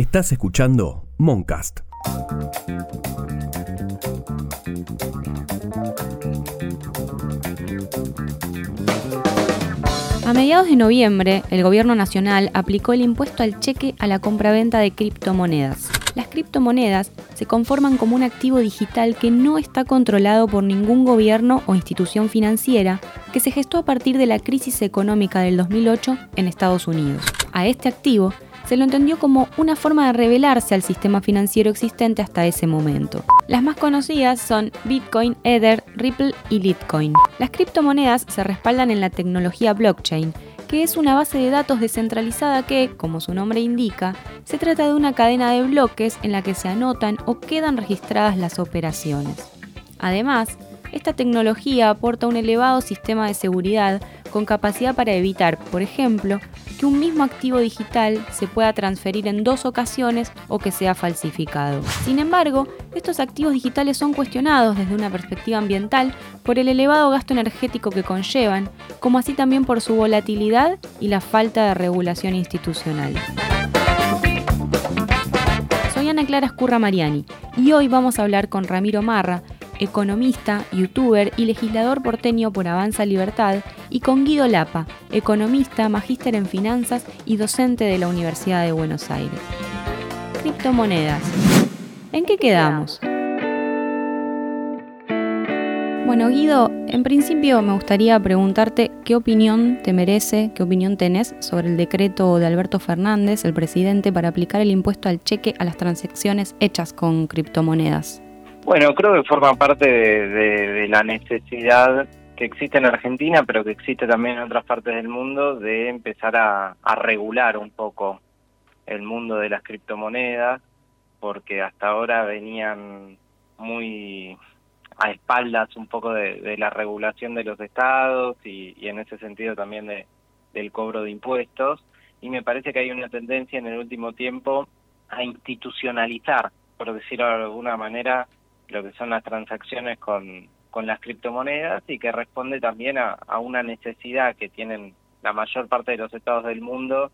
Estás escuchando Moncast. A mediados de noviembre, el Gobierno Nacional aplicó el impuesto al cheque a la compraventa de criptomonedas. Las criptomonedas se conforman como un activo digital que no está controlado por ningún gobierno o institución financiera, que se gestó a partir de la crisis económica del 2008 en Estados Unidos. A este activo se lo entendió como una forma de revelarse al sistema financiero existente hasta ese momento. Las más conocidas son Bitcoin, Ether, Ripple y Litecoin. Las criptomonedas se respaldan en la tecnología blockchain, que es una base de datos descentralizada que, como su nombre indica, se trata de una cadena de bloques en la que se anotan o quedan registradas las operaciones. Además, esta tecnología aporta un elevado sistema de seguridad con capacidad para evitar, por ejemplo, que un mismo activo digital se pueda transferir en dos ocasiones o que sea falsificado. Sin embargo, estos activos digitales son cuestionados desde una perspectiva ambiental por el elevado gasto energético que conllevan, como así también por su volatilidad y la falta de regulación institucional. Soy Ana Clara Escurra Mariani y hoy vamos a hablar con Ramiro Marra, economista, youtuber y legislador porteño por Avanza Libertad, y con Guido Lapa, economista, magíster en finanzas y docente de la Universidad de Buenos Aires. Criptomonedas. ¿En qué quedamos? Bueno, Guido, en principio me gustaría preguntarte qué opinión te merece, qué opinión tenés sobre el decreto de Alberto Fernández, el presidente, para aplicar el impuesto al cheque a las transacciones hechas con criptomonedas. Bueno, creo que forma parte de, la necesidad que existe en Argentina, pero que existe también en otras partes del mundo, de empezar a, regular un poco el mundo de las criptomonedas, porque hasta ahora venían muy a espaldas un poco de, la regulación de los estados y, y en ese sentido también de, del cobro de impuestos. Y me parece que hay una tendencia en el último tiempo a institucionalizar, por decirlo de alguna manera, lo que son las transacciones con, con las criptomonedas y que responde también a, a una necesidad que tienen la mayor parte de los estados del mundo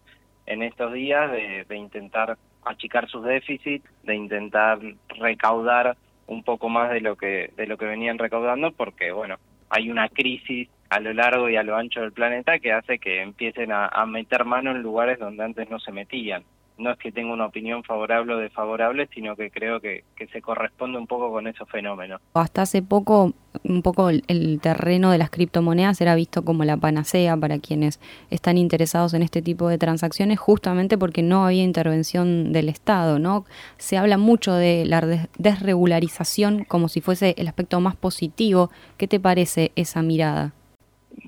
en estos días de, de intentar achicar sus déficits, de intentar recaudar un poco más de lo que de lo que venían recaudando porque bueno hay una crisis a lo largo y a lo ancho del planeta que hace que empiecen a, a meter mano en lugares donde antes no se metían no es que tenga una opinión favorable o desfavorable, sino que creo que, se corresponde un poco con esos fenómenos. Hasta hace poco, un poco el, terreno de las criptomonedas era visto como la panacea para quienes están interesados en este tipo de transacciones, justamente porque no había intervención del Estado, ¿no? Se habla mucho de la desregularización como si fuese el aspecto más positivo. ¿Qué te parece esa mirada?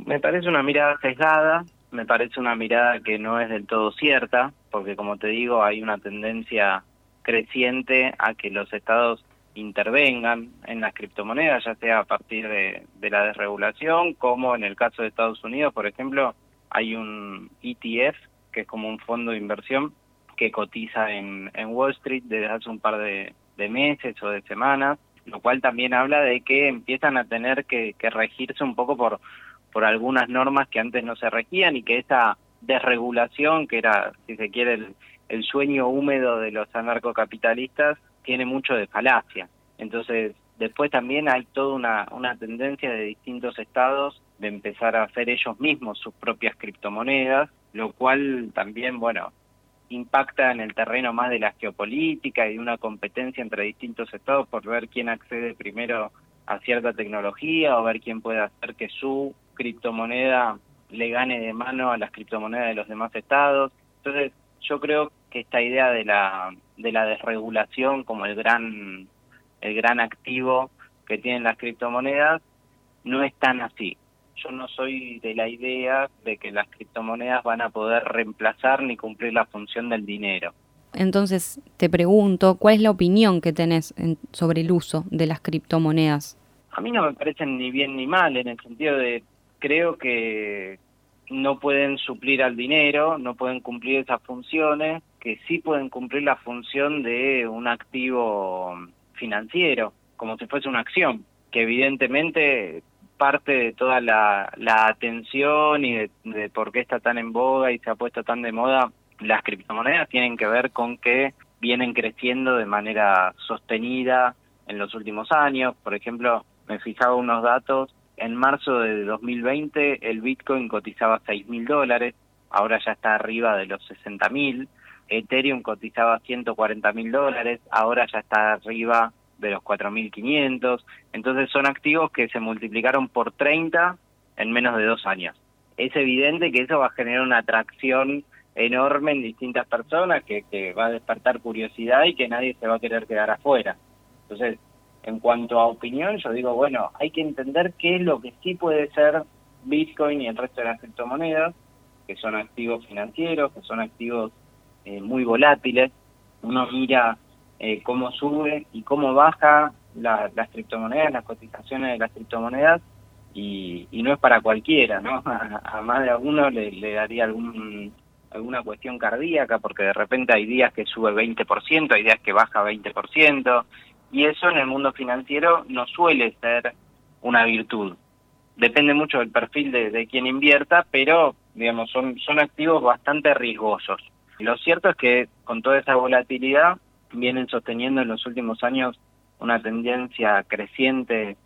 Me parece una mirada sesgada, me parece una mirada que no es del todo cierta, porque como te digo, hay una tendencia creciente a que los estados intervengan en las criptomonedas, ya sea a partir de, la desregulación, como en el caso de Estados Unidos, por ejemplo, hay un ETF, que es como un fondo de inversión que cotiza en, en Wall Street desde hace un par de, meses o de semanas, lo cual también habla de que empiezan a tener que, que regirse un poco por por algunas normas que antes no se regían y que esa desregulación, que era, si se quiere, el, sueño húmedo de los anarcocapitalistas, tiene mucho de falacia. Entonces, después también hay toda una, una tendencia de distintos estados de empezar a hacer ellos mismos sus propias criptomonedas, lo cual también, bueno, impacta en el terreno más de la geopolítica y de una competencia entre distintos estados por ver quién accede primero a cierta tecnología o ver quién puede hacer que su criptomoneda le gane de mano a las criptomonedas de los demás estados. Entonces, yo creo que esta idea de la de la desregulación como el gran el gran activo que tienen las criptomonedas no es tan así. Yo no soy de la idea de que las criptomonedas van a poder reemplazar ni cumplir la función del dinero. Entonces, te pregunto, ¿cuál es la opinión que tenés sobre el uso de las criptomonedas? A mí no me parecen ni bien ni mal, en el sentido de creo que no pueden suplir al dinero, no pueden cumplir esas funciones, que sí pueden cumplir la función de un activo financiero, como si fuese una acción, que evidentemente parte de toda la, atención y de, por qué está tan en boga y se ha puesto tan de moda las criptomonedas tienen que ver con que vienen creciendo de manera sostenida en los últimos años. Por ejemplo, me fijaba unos datos, en marzo de 2020 el Bitcoin cotizaba 6 mil dólares, ahora ya está arriba de los 60 mil. Ethereum cotizaba 140 mil dólares, ahora ya está arriba de los 4.500. Entonces son activos que se multiplicaron por 30 en menos de dos años. Es evidente que eso va a generar una atracción enorme en distintas personas, que, que va a despertar curiosidad y que nadie se va a querer quedar afuera. Entonces, en cuanto a opinión, yo digo, bueno, hay que entender qué es lo que sí puede ser Bitcoin y el resto de las criptomonedas, que son activos financieros, que son activos eh, muy volátiles. Uno mira eh, cómo sube y cómo baja las criptomonedas, las cotizaciones de las criptomonedas, y, no es para cualquiera, ¿no? A, más de alguno le, le daría algún alguna cuestión cardíaca, porque de repente hay días que sube 20%, hay días que baja 20%, y eso en el mundo financiero no suele ser una virtud. Depende mucho del perfil de, quien invierta, pero digamos son, son activos bastante riesgosos. Lo cierto es que con toda esa volatilidad vienen sosteniendo en los últimos años una tendencia creciente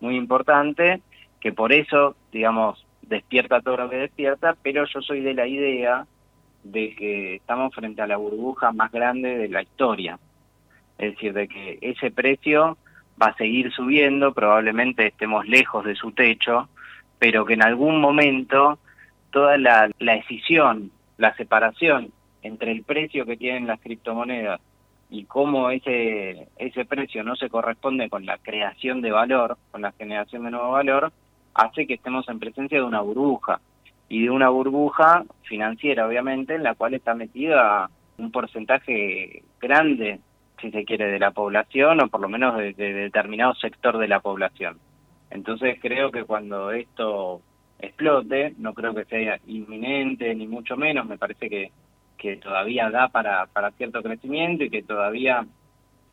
muy importante, que por eso, digamos, despierta todo lo que despierta, pero yo soy de la idea de que estamos frente a la burbuja más grande de la historia. Es decir, de que ese precio va a seguir subiendo, probablemente estemos lejos de su techo, pero que en algún momento toda la, la decisión, la separación entre el precio que tienen las criptomonedas y cómo ese, ese precio no se corresponde con la creación de valor, con la generación de nuevo valor, hace que estemos en presencia de una burbuja. Y de una burbuja financiera, obviamente, en la cual está metida un porcentaje grande, si se quiere, de la población o por lo menos de, determinado sector de la población. Entonces creo que cuando esto explote, no creo que sea inminente ni mucho menos, me parece que, que todavía da para, para cierto crecimiento y que todavía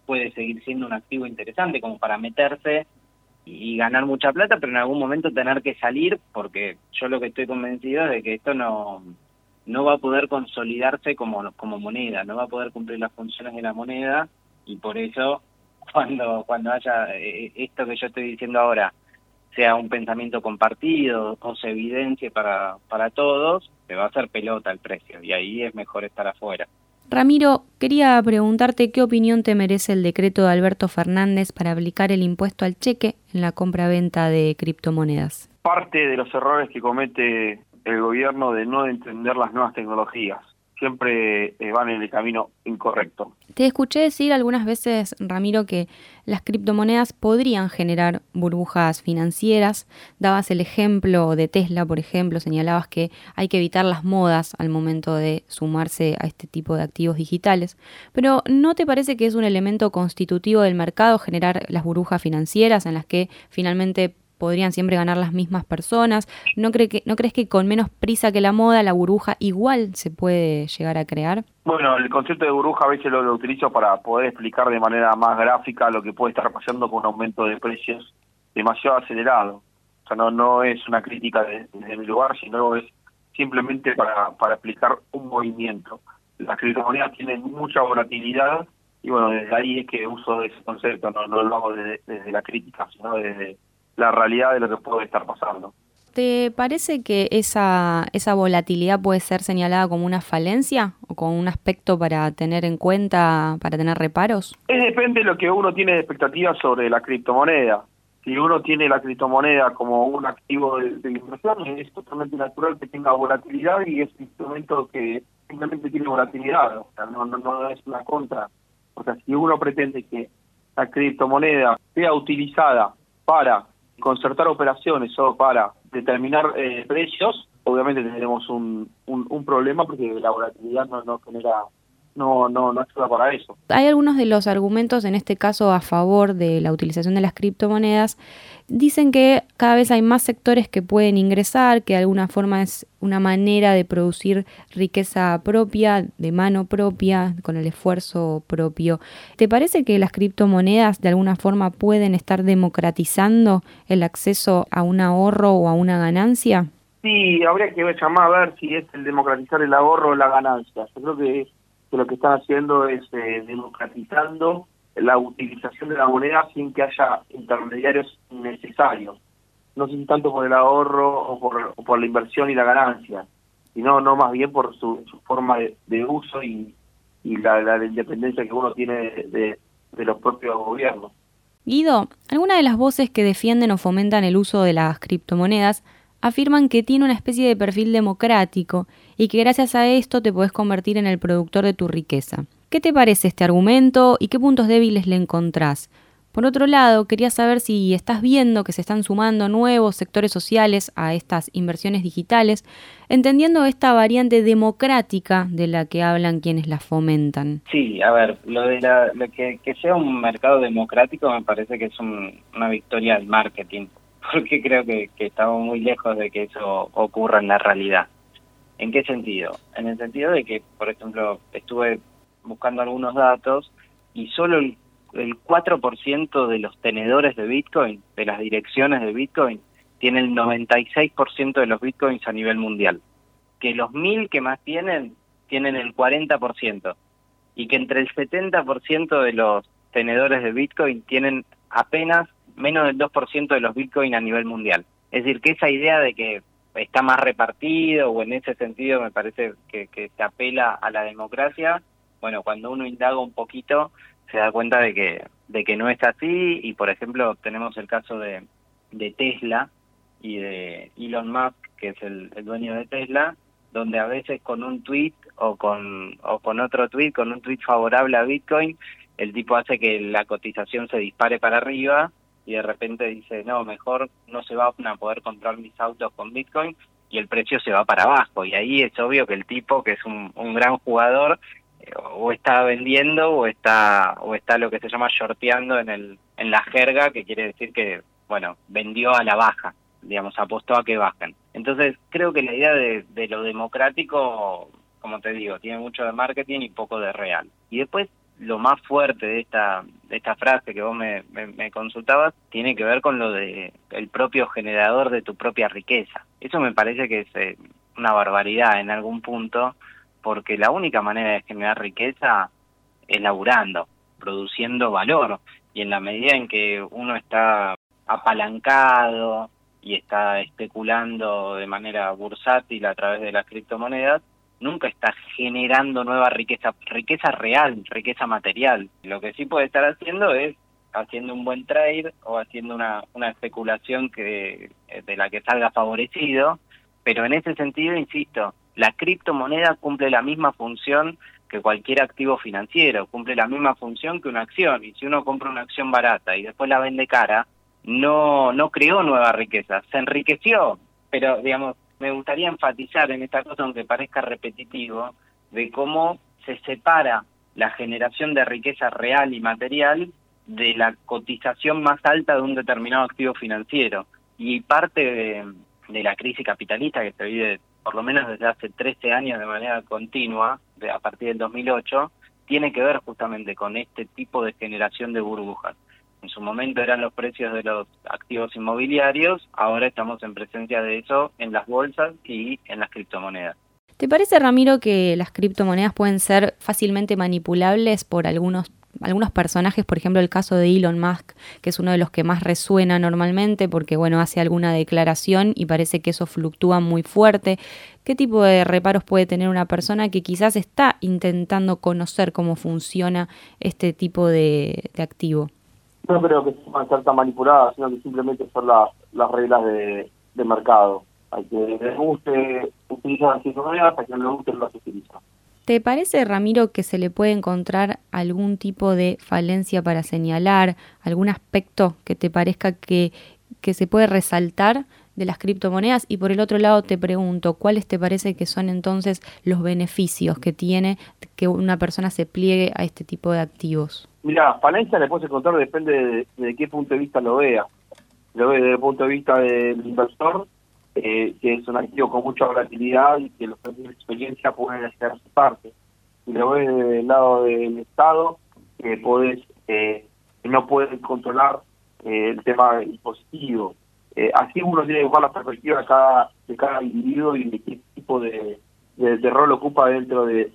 puede seguir siendo un activo interesante como para meterse y ganar mucha plata, pero en algún momento tener que salir, porque yo lo que estoy convencido es de que esto no, no va a poder consolidarse como, como moneda, no va a poder cumplir las funciones de la moneda, y por eso cuando, cuando haya eh, esto que yo estoy diciendo ahora, sea un pensamiento compartido o se evidencie para, para todos, se va a hacer pelota el precio, y ahí es mejor estar afuera. Ramiro, quería preguntarte qué opinión te merece el decreto de Alberto Fernández para aplicar el impuesto al cheque en la compra-venta de criptomonedas. Parte de los errores que comete el gobierno de no entender las nuevas tecnologías siempre eh, van en el camino incorrecto. Te escuché decir algunas veces, Ramiro, que las criptomonedas podrían generar burbujas financieras. Dabas el ejemplo de Tesla, por ejemplo, señalabas que hay que evitar las modas al momento de sumarse a este tipo de activos digitales. Pero ¿no te parece que es un elemento constitutivo del mercado generar las burbujas financieras en las que finalmente podrían siempre ganar las mismas personas. ¿No, cree que, ¿No crees que con menos prisa que la moda, la burbuja igual se puede llegar a crear? Bueno, el concepto de burbuja a veces lo, utilizo para poder explicar de manera más gráfica lo que puede estar pasando con un aumento de precios demasiado acelerado. O sea, no, no es una crítica desde mi lugar, sino es simplemente para, para explicar un movimiento. Las criptomonedas tienen mucha volatilidad y bueno, desde ahí es que uso ese concepto, no, no lo hago desde, desde la crítica, sino desde, la realidad de lo que puede estar pasando. ¿Te parece que esa, esa volatilidad puede ser señalada como una falencia o como un aspecto para tener en cuenta, para tener reparos? Es depende de lo que uno tiene de expectativas sobre la criptomoneda. Si uno tiene la criptomoneda como un activo de, inversión, es totalmente natural que tenga volatilidad y es un instrumento que simplemente tiene volatilidad, o sea, no, no, no es una contra. O sea, si uno pretende que la criptomoneda sea utilizada para concertar operaciones o para determinar eh, precios, obviamente tendremos un, un, problema porque la volatilidad no, no genera no, no, no ayuda para eso. Hay algunos de los argumentos, en este caso a favor de la utilización de las criptomonedas, dicen que cada vez hay más sectores que pueden ingresar, que de alguna forma es una manera de producir riqueza propia, de mano propia, con el esfuerzo propio. ¿Te parece que las criptomonedas de alguna forma pueden estar democratizando el acceso a un ahorro o a una ganancia? Sí, habría que llamar a ver si es el democratizar el ahorro o la ganancia. Yo creo que que lo que están haciendo es eh, democratizando la utilización de la moneda sin que haya intermediarios innecesarios. No sé tanto por el ahorro o por, la inversión y la ganancia, sino no más bien por su, forma de, uso y, y la, la, independencia que uno tiene de, de los propios gobiernos. Guido, algunas de las voces que defienden o fomentan el uso de las criptomonedas afirman que tiene una especie de perfil democrático y que gracias a esto te puedes convertir en el productor de tu riqueza. ¿Qué te parece este argumento y qué puntos débiles le encontrás? Por otro lado, quería saber si estás viendo que se están sumando nuevos sectores sociales a estas inversiones digitales, entendiendo esta variante democrática de la que hablan quienes las fomentan. Sí, a ver, lo de la, que, sea un mercado democrático me parece que es una victoria del marketing, porque creo que estamos muy lejos de que eso ocurra en la realidad. ¿En qué sentido? En el sentido de que, por ejemplo, estuve buscando algunos datos y solo el, 4% de los tenedores de Bitcoin, de las direcciones de Bitcoin, tiene el 96% de los Bitcoins a nivel mundial. Que los mil que más tienen, tienen el 40%. Y que entre el 70% de los tenedores de Bitcoin tienen apenas menos del 2% de los Bitcoin a nivel mundial. Es decir, que esa idea de que está más repartido o en ese sentido me parece que, que se apela a la democracia, bueno, cuando uno indaga un poquito se da cuenta de que, de que no es así y, por ejemplo, tenemos el caso de, de Tesla y de Elon Musk, que es el, dueño de Tesla, donde a veces con un tweet o con, o con otro tweet, con un tweet favorable a Bitcoin, el tipo hace que la cotización se dispare para arriba y de repente dice, no, mejor no se van a poder comprar mis autos con Bitcoin y el precio se va para abajo. Y ahí es obvio que el tipo, que es un, un gran jugador, o está vendiendo o está o está lo que se llama shorteando en el en la jerga que quiere decir que bueno vendió a la baja digamos apostó a que bajen entonces creo que la idea de, de lo democrático como te digo tiene mucho de marketing y poco de real y después lo más fuerte de esta de esta frase que vos me, consultabas tiene que ver con lo de el propio generador de tu propia riqueza eso me parece que es eh, una barbaridad en algún punto porque la única manera de generar riqueza es laburando, produciendo valor. Y en la medida en que uno está apalancado y está especulando de manera bursátil a través de las criptomonedas, nunca está generando nueva riqueza, riqueza real, riqueza material. Lo que sí puede estar haciendo es haciendo un buen trade o haciendo una, una especulación que de la que salga favorecido, pero en ese sentido, insisto, la criptomoneda cumple la misma función que cualquier activo financiero, cumple la misma función que una acción. Y si uno compra una acción barata y después la vende cara, no, no creó nueva riqueza, se enriqueció. Pero, digamos, me gustaría enfatizar en esta cosa, aunque parezca repetitivo, de cómo se separa la generación de riqueza real y material de la cotización más alta de un determinado activo financiero. Y parte de, la crisis capitalista que se vive por lo menos desde hace 13 años de manera continua, de, a partir del 2008, tiene que ver justamente con este tipo de generación de burbujas. En su momento eran los precios de los activos inmobiliarios, ahora estamos en presencia de eso en las bolsas y en las criptomonedas. ¿Te parece, Ramiro, que las criptomonedas pueden ser fácilmente manipulables por algunos algunos personajes, por ejemplo el caso de Elon Musk, que es uno de los que más resuena normalmente porque bueno, hace alguna declaración y parece que eso fluctúa muy fuerte. ¿Qué tipo de reparos puede tener una persona que quizás está intentando conocer cómo funciona este tipo de, activo? No creo que a ser manipuladas, sino que simplemente son las reglas de, mercado. Hay que les guste utilizar las criptomonedas, a que no guste las utiliza. ¿Te parece, Ramiro, que se le puede encontrar algún tipo de falencia para señalar, algún aspecto que te parezca que, que se puede resaltar de las criptomonedas? Y por el otro lado te pregunto, ¿cuáles te parece que son entonces los beneficios que tiene que una persona se pliegue a este tipo de activos? Mira, falencia le puedes encontrar depende de, qué punto de vista lo vea. Lo ve desde el punto de vista del inversor, eh, que es un activo con mucha volatilidad y que los tienen experiencia pueden hacer su parte. Y lo ves del lado del Estado, que podés, eh, no pueden controlar eh, el tema impositivo. Eh, así uno tiene que buscar la perspectiva de cada, de individuo y de qué tipo de, de, rol ocupa dentro del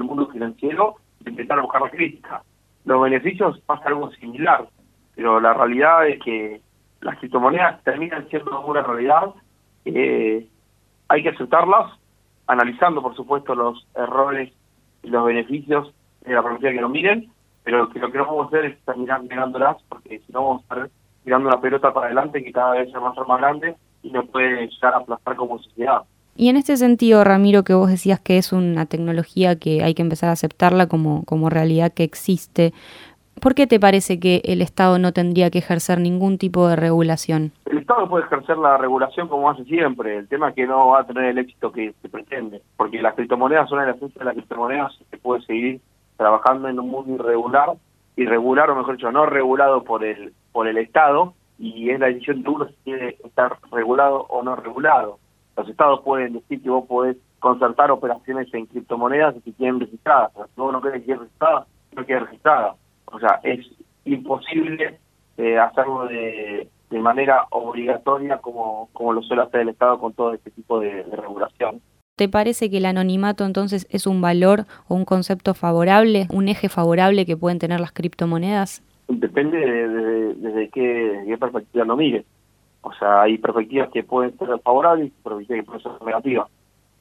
mundo financiero, de empezar a buscar la crítica. Los beneficios pasa algo similar, pero la realidad es que las criptomonedas terminan siendo una realidad, eh, hay que aceptarlas, analizando por supuesto los errores y los beneficios de la propiedad que lo miren, pero que lo que no vamos a hacer es terminar negándolas, porque si no vamos a estar tirando una pelota para adelante que cada vez a ser más grande y no puede llegar a aplastar como sociedad. Y en este sentido, Ramiro, que vos decías que es una tecnología que hay que empezar a aceptarla como, como realidad que existe, ¿por qué te parece que el Estado no tendría que ejercer ningún tipo de regulación? El Estado puede ejercer la regulación como hace siempre, el tema es que no va a tener el éxito que se pretende, porque las criptomonedas son el asunto de las criptomonedas se puede seguir trabajando en un mundo irregular, irregular o mejor dicho, no regulado por el, por el Estado, y es la decisión de uno si quiere estar regulado o no regulado los estados pueden decir que vos podés concertar operaciones en criptomonedas si quieren registradas. si vos no querés que registrada, no quede registrada. O sea, es imposible eh, hacerlo de, de manera obligatoria como, como lo suele hacer el Estado con todo este tipo de, regulación. ¿Te parece que el anonimato entonces es un valor o un concepto favorable, un eje favorable que pueden tener las criptomonedas? Depende de, desde qué, qué perspectiva lo mires. O sea, hay perspectivas que pueden ser favorables y perspectivas que pueden ser negativas.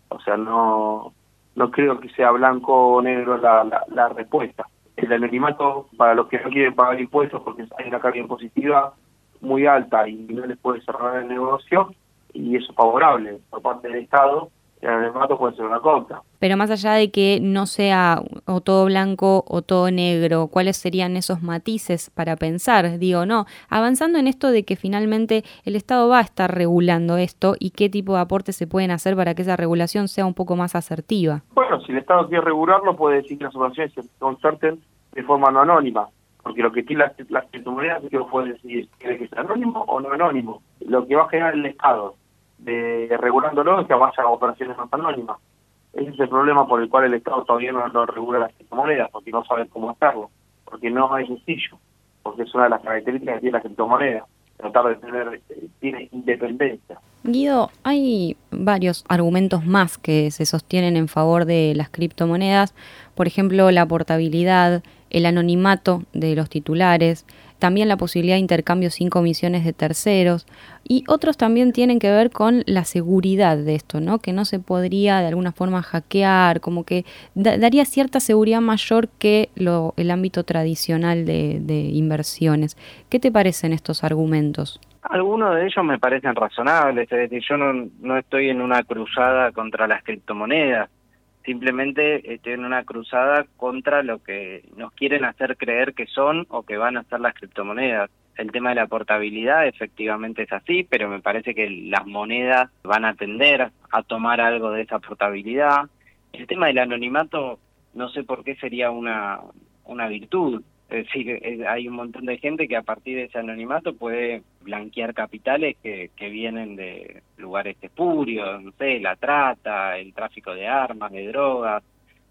O sea, no no creo que sea blanco o negro la, la, respuesta. El anonimato para los que no quieren pagar impuestos porque hay una carga impositiva muy alta y no les puede cerrar el negocio y eso es favorable por parte del Estado el puede ser una contra. Pero más allá de que no sea o todo blanco o todo negro, ¿cuáles serían esos matices para pensar? Digo, no, avanzando en esto de que finalmente el Estado va a estar regulando esto y qué tipo de aportes se pueden hacer para que esa regulación sea un poco más asertiva. Bueno, si el Estado quiere regularlo, puede decir que las operaciones se concerten de forma no anónima. Porque lo que tiene las criptomonedas es que vos puedes decir, ¿quiere que sea anónimo o no anónimo? Lo que va a generar el Estado de regulándolo que vaya a operaciones más anónimas. Ese es el problema por el cual el Estado todavía no, regula las criptomonedas, porque no sabe cómo hacerlo, porque no es sencillo, porque es una de las características que tiene la criptomoneda, tratar de tener, eh, tiene independencia. Guido, hay varios argumentos más que se sostienen en favor de las criptomonedas, por ejemplo, la portabilidad, el anonimato de los titulares, también la posibilidad de intercambio sin comisiones de terceros y otros también tienen que ver con la seguridad de esto, ¿no? Que no se podría de alguna forma hackear, como que daría cierta seguridad mayor que lo, el ámbito tradicional de, de inversiones. ¿Qué te parecen estos argumentos? Algunos de ellos me parecen razonables, es decir, yo no, no estoy en una cruzada contra las criptomonedas, simplemente estoy en una cruzada contra lo que nos quieren hacer creer que son o que van a ser las criptomonedas. El tema de la portabilidad efectivamente es así, pero me parece que las monedas van a tender a tomar algo de esa portabilidad. El tema del anonimato, no sé por qué sería una, una virtud. Es decir, hay un montón de gente que a partir de ese anonimato puede blanquear capitales que, que vienen de lugares espurios, no sé, la trata, el tráfico de armas, de drogas.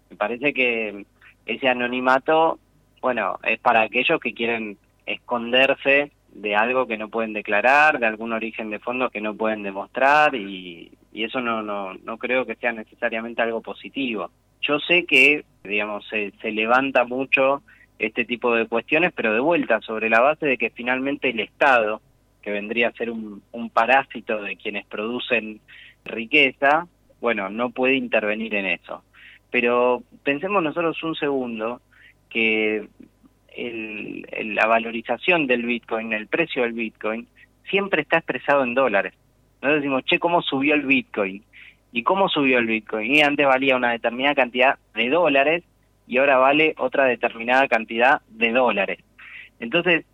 Me parece que ese anonimato, bueno, es para aquellos que quieren esconderse de algo que no pueden declarar, de algún origen de fondos que no pueden demostrar y, y eso no, no, no creo que sea necesariamente algo positivo. Yo sé que, digamos, se, se levanta mucho este tipo de cuestiones, pero de vuelta sobre la base de que finalmente el Estado, que vendría a ser un, parásito de quienes producen riqueza, bueno, no puede intervenir en eso. Pero pensemos nosotros un segundo que el, la valorización del Bitcoin, el precio del Bitcoin, siempre está expresado en dólares. Nosotros decimos, che, ¿cómo subió el Bitcoin? ¿Y cómo subió el Bitcoin? Y antes valía una determinada cantidad de dólares y ahora vale otra determinada cantidad de dólares. Entonces,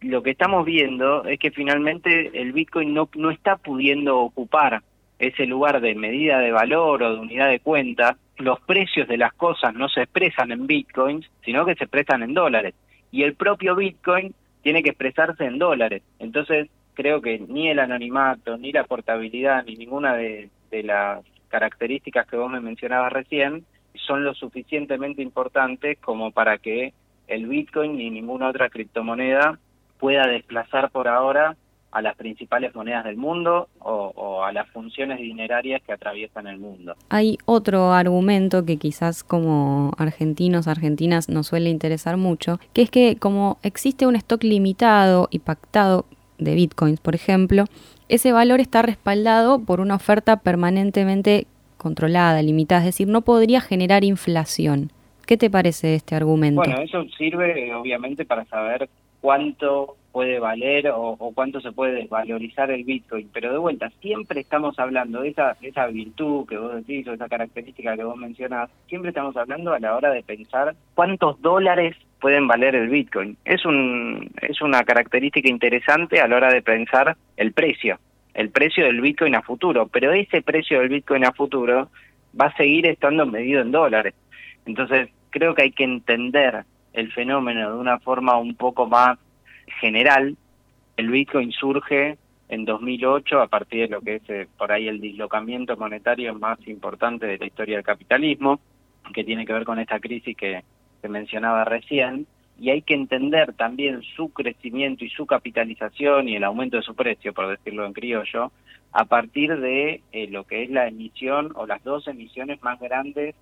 lo que estamos viendo es que finalmente el Bitcoin no, no está pudiendo ocupar ese lugar de medida de valor o de unidad de cuenta. Los precios de las cosas no se expresan en Bitcoins, sino que se expresan en dólares. Y el propio Bitcoin tiene que expresarse en dólares. Entonces, creo que ni el anonimato, ni la portabilidad, ni ninguna de, de las características que vos me mencionabas recién son lo suficientemente importantes como para que el Bitcoin ni ninguna otra criptomoneda pueda desplazar por ahora a las principales monedas del mundo o, a las funciones dinerarias que atraviesan el mundo. Hay otro argumento que quizás como argentinos, argentinas nos suele interesar mucho, que es que como existe un stock limitado y pactado de bitcoins, por ejemplo, ese valor está respaldado por una oferta permanentemente controlada, limitada, es decir, no podría generar inflación. ¿Qué te parece este argumento? Bueno, eso sirve obviamente para saber cuánto puede valer o, cuánto se puede desvalorizar el Bitcoin. Pero de vuelta, siempre estamos hablando de esa, esa virtud que vos decís o esa característica que vos mencionás, siempre estamos hablando a la hora de pensar cuántos dólares pueden valer el Bitcoin. Es, un, es una característica interesante a la hora de pensar el precio, el precio del Bitcoin a futuro. Pero ese precio del Bitcoin a futuro va a seguir estando medido en dólares. Entonces, creo que hay que entender el fenómeno de una forma un poco más general, el Bitcoin surge en 2008 a partir de lo que es eh, por ahí el dislocamiento monetario más importante de la historia del capitalismo, que tiene que ver con esta crisis que, se mencionaba recién, y hay que entender también su crecimiento y su capitalización y el aumento de su precio, por decirlo en criollo, a partir de eh, lo que es la emisión o las dos emisiones más grandes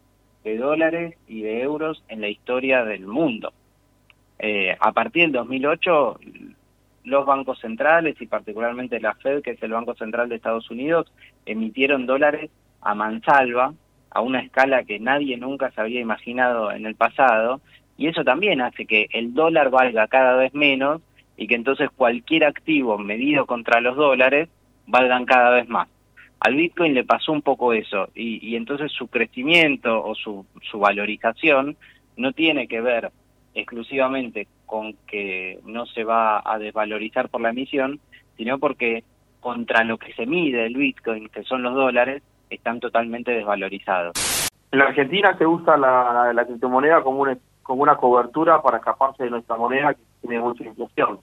de dólares y de euros en la historia del mundo. Eh, a partir del 2008, los bancos centrales y particularmente la Fed, que es el Banco Central de Estados Unidos, emitieron dólares a mansalva, a una escala que nadie nunca se había imaginado en el pasado, y eso también hace que el dólar valga cada vez menos y que entonces cualquier activo medido contra los dólares valgan cada vez más. Al Bitcoin le pasó un poco eso y, entonces su crecimiento o su, su valorización no tiene que ver exclusivamente con que no se va a desvalorizar por la emisión, sino porque contra lo que se mide el Bitcoin, que son los dólares, están totalmente desvalorizados. En la Argentina se usa la, la criptomoneda como una, como una cobertura para escaparse de nuestra moneda que tiene mucha inflación.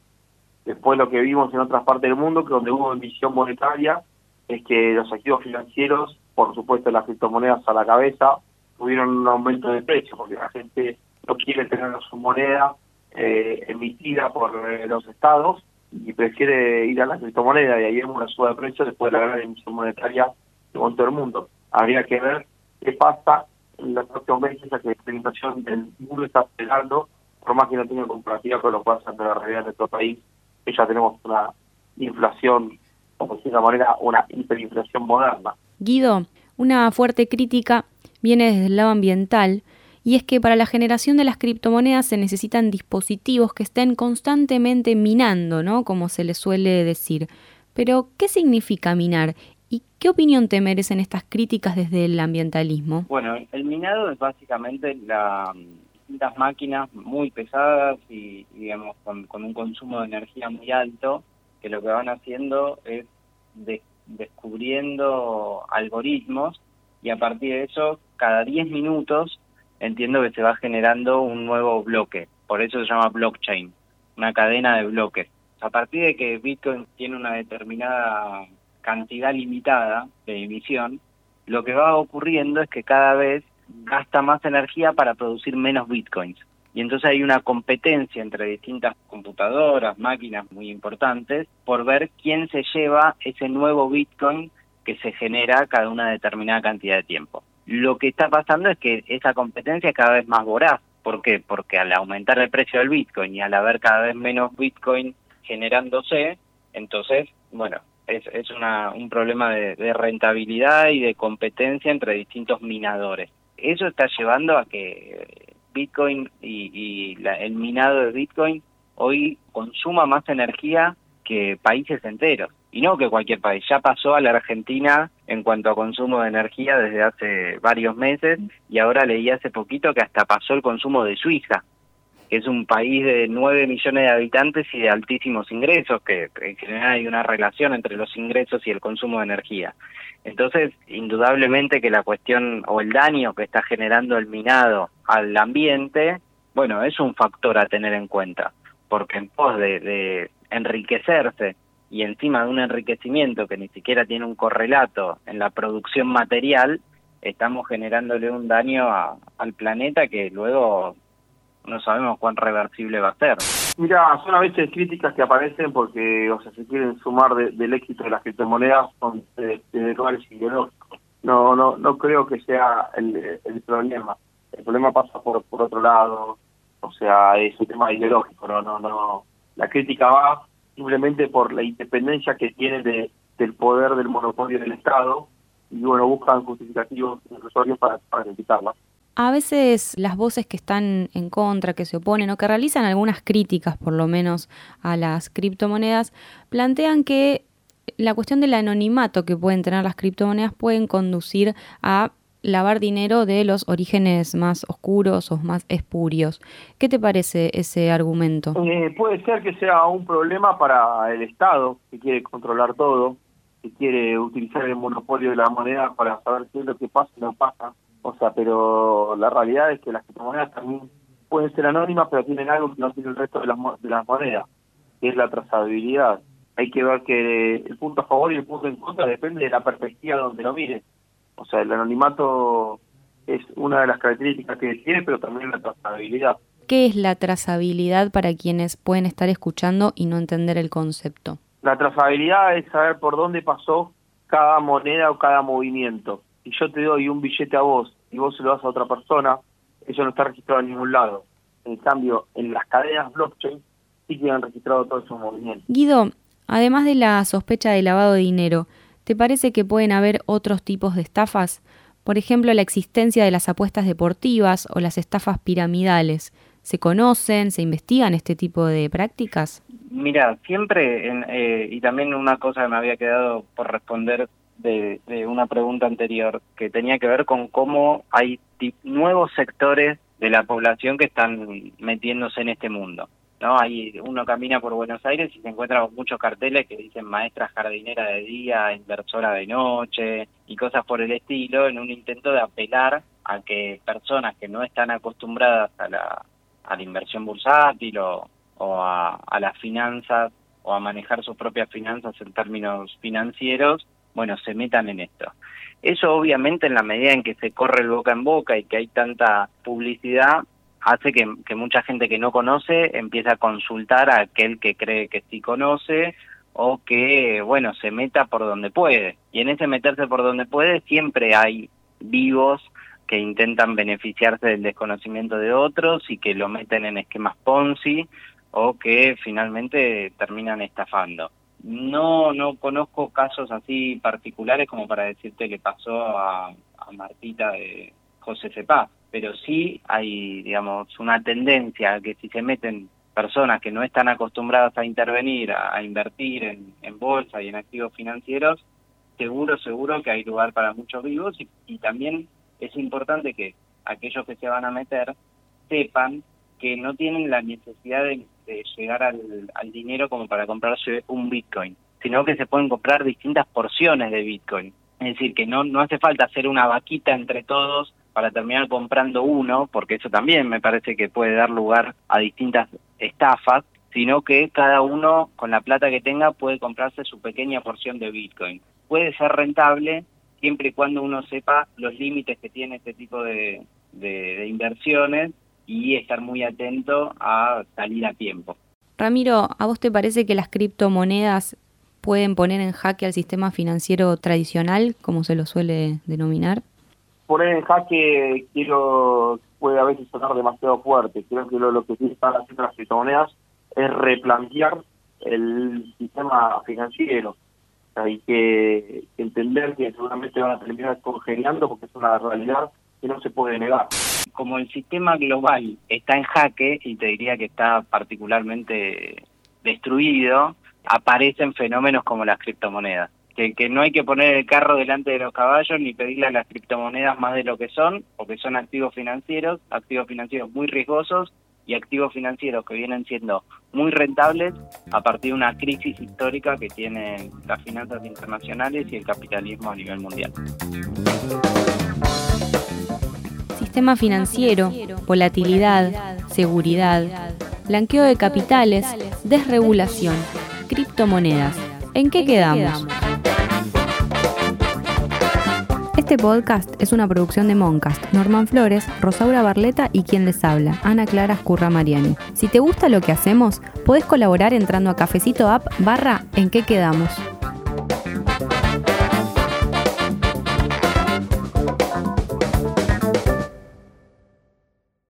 Después lo que vimos en otras partes del mundo, que donde hubo emisión monetaria, es que los activos financieros, por supuesto las criptomonedas a la cabeza, tuvieron un aumento de precio, porque la gente no quiere tener su moneda eh, emitida por eh, los estados y prefiere ir a la criptomoneda y ahí vemos una suba de precios después de la gran emisión monetaria de todo el mundo. Habría que ver qué pasa en los próximos meses, ya que la inflación del mundo está acelerando, por más que no tenga comparativa con lo que pasa en la realidad de nuestro país, que ya tenemos una inflación, como de una manera, una hiperinflación moderna. Guido, una fuerte crítica viene desde el lado ambiental, y es que para la generación de las criptomonedas se necesitan dispositivos que estén constantemente minando, ¿no? Como se le suele decir. Pero, ¿qué significa minar? ¿Y qué opinión te merecen estas críticas desde el ambientalismo? Bueno, el minado es básicamente la, las máquinas muy pesadas y, digamos, con, un consumo de energía muy alto, que lo que van haciendo es descubriendo algoritmos y a partir de eso, cada 10 minutos entiendo que se va generando un nuevo bloque, por eso se llama blockchain, una cadena de bloques. A partir de que Bitcoin tiene una determinada cantidad limitada de emisión, lo que va ocurriendo es que cada vez gasta más energía para producir menos bitcoins. Y entonces hay una competencia entre distintas computadoras, máquinas muy importantes, por ver quién se lleva ese nuevo bitcoin que se genera cada una determinada cantidad de tiempo. Lo que está pasando es que esa competencia es cada vez más voraz. ¿Por qué? Porque al aumentar el precio del Bitcoin y al haber cada vez menos Bitcoin generándose, entonces, bueno, es, es una, un problema de, rentabilidad y de competencia entre distintos minadores. Eso está llevando a que Bitcoin y, el minado de Bitcoin hoy consuma más energía que países enteros y no que cualquier país. Ya pasó a la Argentina en cuanto a consumo de energía desde hace varios meses y ahora leí hace poquito que hasta pasó el consumo de Suiza, que es un país de 9 millones de habitantes y de altísimos ingresos, que en general hay una relación entre los ingresos y el consumo de energía. Entonces, indudablemente que la cuestión o el daño que está generando el minado al ambiente, bueno, es un factor a tener en cuenta, porque en pos de, de enriquecerse y encima de un enriquecimiento que ni siquiera tiene un correlato en la producción material, estamos generándole un daño al planeta que luego no sabemos cuán reversible va a ser. Mira, son a veces críticas que aparecen porque, o sea, se quieren sumar del éxito de las criptomonedas son de, de lugares ideológicos. No, no, no creo que sea el, el problema. El problema pasa por, por otro lado, o sea, es un tema ideológico, no, no, no. La crítica va simplemente por la independencia que tiene de, del poder del monopolio del Estado y bueno, buscan justificativos inclusorios para, para criticarla. A veces las voces que están en contra, que se oponen o que realizan algunas críticas por lo menos a las criptomonedas, plantean que la cuestión del anonimato que pueden tener las criptomonedas pueden conducir a lavar dinero de los orígenes más oscuros o más espurios. ¿Qué te parece ese argumento? Eh, puede ser que sea un problema para el Estado, que quiere controlar todo, que quiere utilizar el monopolio de la moneda para saber qué es lo que pasa y no pasa. O sea, pero la realidad es que las criptomonedas también pueden ser anónimas, pero tienen algo que no tiene el resto de las, de las monedas, que es la trazabilidad. Hay que ver que el punto a favor y el punto en contra depende de la perspectiva donde lo mire. O sea, el anonimato es una de las características que tiene, pero también la trazabilidad. ¿Qué es la trazabilidad para quienes pueden estar escuchando y no entender el concepto? La trazabilidad es saber por dónde pasó cada moneda o cada movimiento. Si yo te doy un billete a vos y vos se lo das a otra persona, eso no está registrado en ningún lado. En cambio, en las cadenas blockchain sí quedan registrados todos esos movimientos. Guido, además de la sospecha de lavado de dinero, ¿Te parece que pueden haber otros tipos de estafas? Por ejemplo, la existencia de las apuestas deportivas o las estafas piramidales. ¿Se conocen, se investigan este tipo de prácticas? Mira, siempre, eh, y también una cosa que me había quedado por responder de, de una pregunta anterior, que tenía que ver con cómo hay nuevos sectores de la población que están metiéndose en este mundo. ¿no? Ahí uno camina por Buenos Aires y se encuentra con muchos carteles que dicen maestra jardinera de día, inversora de noche y cosas por el estilo, en un intento de apelar a que personas que no están acostumbradas a la, inversión bursátil o, a, a las finanzas o a manejar sus propias finanzas en términos financieros, bueno, se metan en esto. Eso obviamente en la medida en que se corre el boca en boca y que hay tanta publicidad, hace que, mucha gente que no conoce empiece a consultar a aquel que cree que sí conoce o que, bueno, se meta por donde puede. Y en ese meterse por donde puede siempre hay vivos que intentan beneficiarse del desconocimiento de otros y que lo meten en esquemas Ponzi o que finalmente terminan estafando. No, no conozco casos así particulares como para decirte que pasó a, a Martita de José Cepaz pero sí hay, digamos, una tendencia que si se meten personas que no están acostumbradas a intervenir, a, invertir en, bolsa y en activos financieros, seguro, seguro que hay lugar para muchos vivos y, también es importante que aquellos que se van a meter sepan que no tienen la necesidad de, llegar al, al dinero como para comprarse un Bitcoin, sino que se pueden comprar distintas porciones de Bitcoin. Es decir, que no, no hace falta hacer una vaquita entre todos para terminar comprando uno, porque eso también me parece que puede dar lugar a distintas estafas, sino que cada uno con la plata que tenga puede comprarse su pequeña porción de Bitcoin. Puede ser rentable siempre y cuando uno sepa los límites que tiene este tipo de, de, inversiones y estar muy atento a salir a tiempo. Ramiro, ¿a vos te parece que las criptomonedas pueden poner en jaque al sistema financiero tradicional, como se lo suele denominar? poner en jaque quiero puede a veces sonar demasiado fuerte. Creo que lo, que sí están haciendo las criptomonedas es replantear el sistema financiero. hay que entender que seguramente van a terminar congelando porque es una realidad que no se puede negar. Como el sistema global está en jaque, y te diría que está particularmente destruido, aparecen fenómenos como las criptomonedas que, no hay que poner el carro delante de los caballos ni pedirle a las criptomonedas más de lo que son, porque son activos financieros, activos financieros muy riesgosos y activos financieros que vienen siendo muy rentables a partir de una crisis histórica que tienen las finanzas internacionales y el capitalismo a nivel mundial. Sistema financiero, volatilidad, seguridad, blanqueo de capitales, desregulación, criptomonedas. ¿En qué quedamos? Este podcast es una producción de Moncast, Norman Flores, Rosaura Barleta y quien les habla, Ana Clara Escurra Mariani. Si te gusta lo que hacemos, podés colaborar entrando a cafecito app barra en qué quedamos.